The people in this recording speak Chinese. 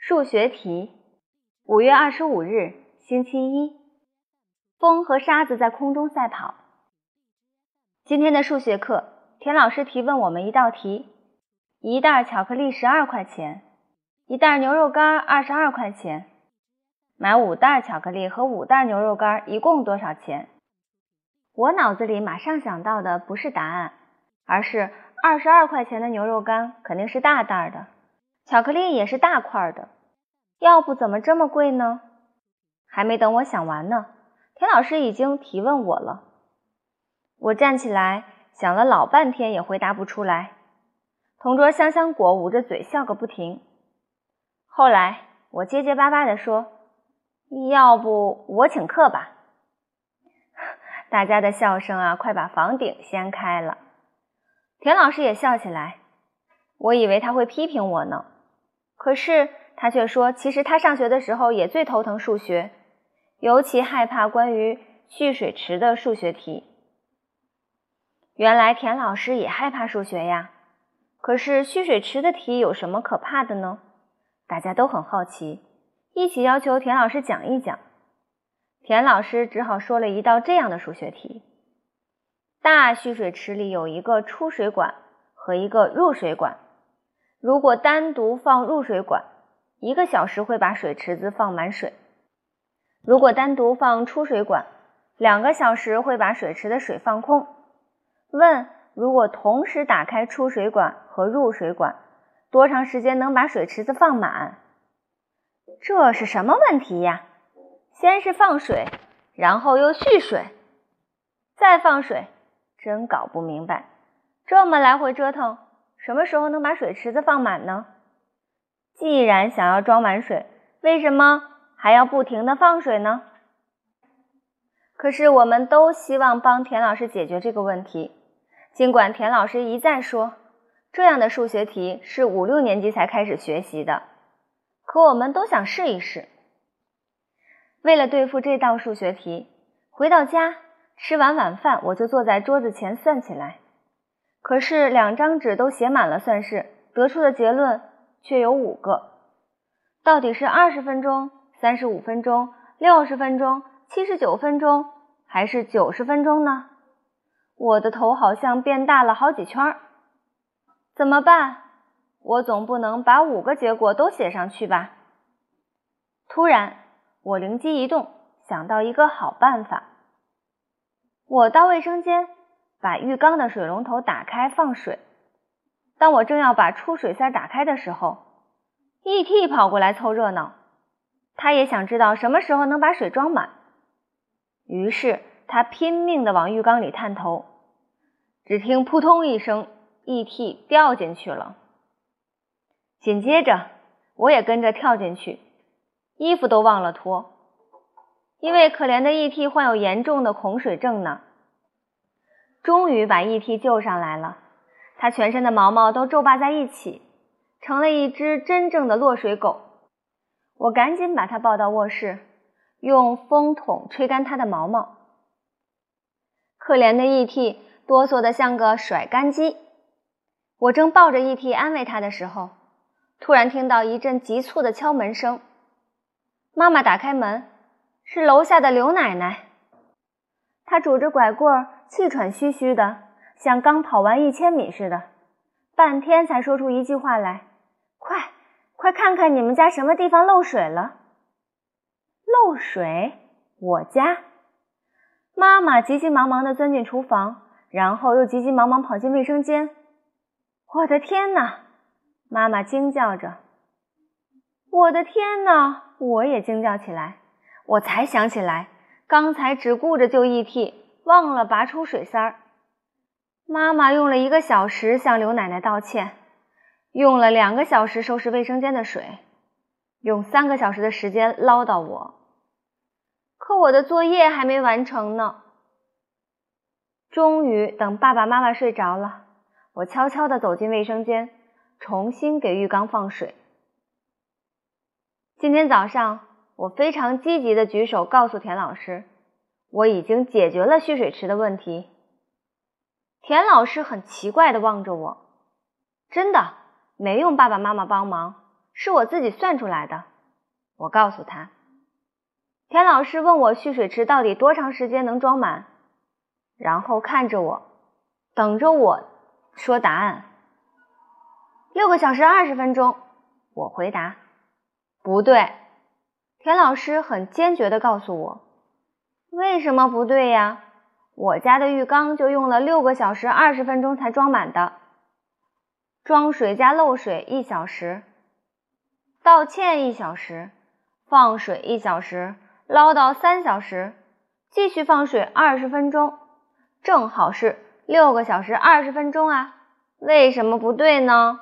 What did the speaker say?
数学题，五月二十五日，星期一。风和沙子在空中赛跑。今天的数学课，田老师提问我们一道题：一袋巧克力十二块钱，一袋牛肉干二十二块钱，买五袋巧克力和五袋牛肉干一共多少钱？我脑子里马上想到的不是答案，而是二十二块钱的牛肉干肯定是大袋的。巧克力也是大块的，要不怎么这么贵呢？还没等我想完呢，田老师已经提问我了。我站起来想了老半天也回答不出来。同桌香香果捂着嘴笑个不停。后来我结结巴巴地说：“要不我请客吧。”大家的笑声啊，快把房顶掀开了。田老师也笑起来，我以为他会批评我呢。可是他却说，其实他上学的时候也最头疼数学，尤其害怕关于蓄水池的数学题。原来田老师也害怕数学呀。可是蓄水池的题有什么可怕的呢？大家都很好奇，一起要求田老师讲一讲。田老师只好说了一道这样的数学题：大蓄水池里有一个出水管和一个入水管。如果单独放入水管，一个小时会把水池子放满水；如果单独放出水管，两个小时会把水池的水放空。问：如果同时打开出水管和入水管，多长时间能把水池子放满？这是什么问题呀？先是放水，然后又蓄水，再放水，真搞不明白。这么来回折腾。什么时候能把水池子放满呢？既然想要装满水，为什么还要不停的放水呢？可是我们都希望帮田老师解决这个问题。尽管田老师一再说，这样的数学题是五六年级才开始学习的，可我们都想试一试。为了对付这道数学题，回到家吃完晚饭，我就坐在桌子前算起来。可是两张纸都写满了算式，得出的结论却有五个。到底是二十分钟、三十五分钟、六十分钟、七十九分钟，还是九十分钟呢？我的头好像变大了好几圈儿。怎么办？我总不能把五个结果都写上去吧？突然，我灵机一动，想到一个好办法。我到卫生间。把浴缸的水龙头打开放水。当我正要把出水塞打开的时候，E.T. 跑过来凑热闹。他也想知道什么时候能把水装满。于是他拼命地往浴缸里探头。只听扑通一声，E.T. 掉进去了。紧接着我也跟着跳进去，衣服都忘了脱，因为可怜的 E.T. 患有严重的恐水症呢。终于把 E.T. 救上来了，它全身的毛毛都皱巴在一起，成了一只真正的落水狗。我赶紧把它抱到卧室，用风筒吹干它的毛毛。可怜的 E.T. 哆嗦得像个甩干机。我正抱着 E.T. 安慰它的时候，突然听到一阵急促的敲门声。妈妈打开门，是楼下的刘奶奶。她拄着拐棍儿。气喘吁吁的，像刚跑完一千米似的，半天才说出一句话来：“快，快看看你们家什么地方漏水了！”漏水？我家？妈妈急急忙忙地钻进厨房，然后又急急忙忙跑进卫生间。我的天哪！妈妈惊叫着。我的天哪！我也惊叫起来。我才想起来，刚才只顾着救 E.T。忘了拔出水塞儿，妈妈用了一个小时向刘奶奶道歉，用了两个小时收拾卫生间的水，用三个小时的时间唠叨我，可我的作业还没完成呢。终于等爸爸妈妈睡着了，我悄悄地走进卫生间，重新给浴缸放水。今天早上，我非常积极地举手告诉田老师。我已经解决了蓄水池的问题。田老师很奇怪地望着我，真的没用爸爸妈妈帮忙，是我自己算出来的。我告诉他。田老师问我蓄水池到底多长时间能装满，然后看着我，等着我说答案。六个小时二十分钟，我回答。不对，田老师很坚决地告诉我。为什么不对呀？我家的浴缸就用了六个小时二十分钟才装满的。装水加漏水一小时，道歉一小时，放水一小时。唠叨三小时，继续放水二十分钟，正好是六个小时二十分钟啊！为什么不对呢？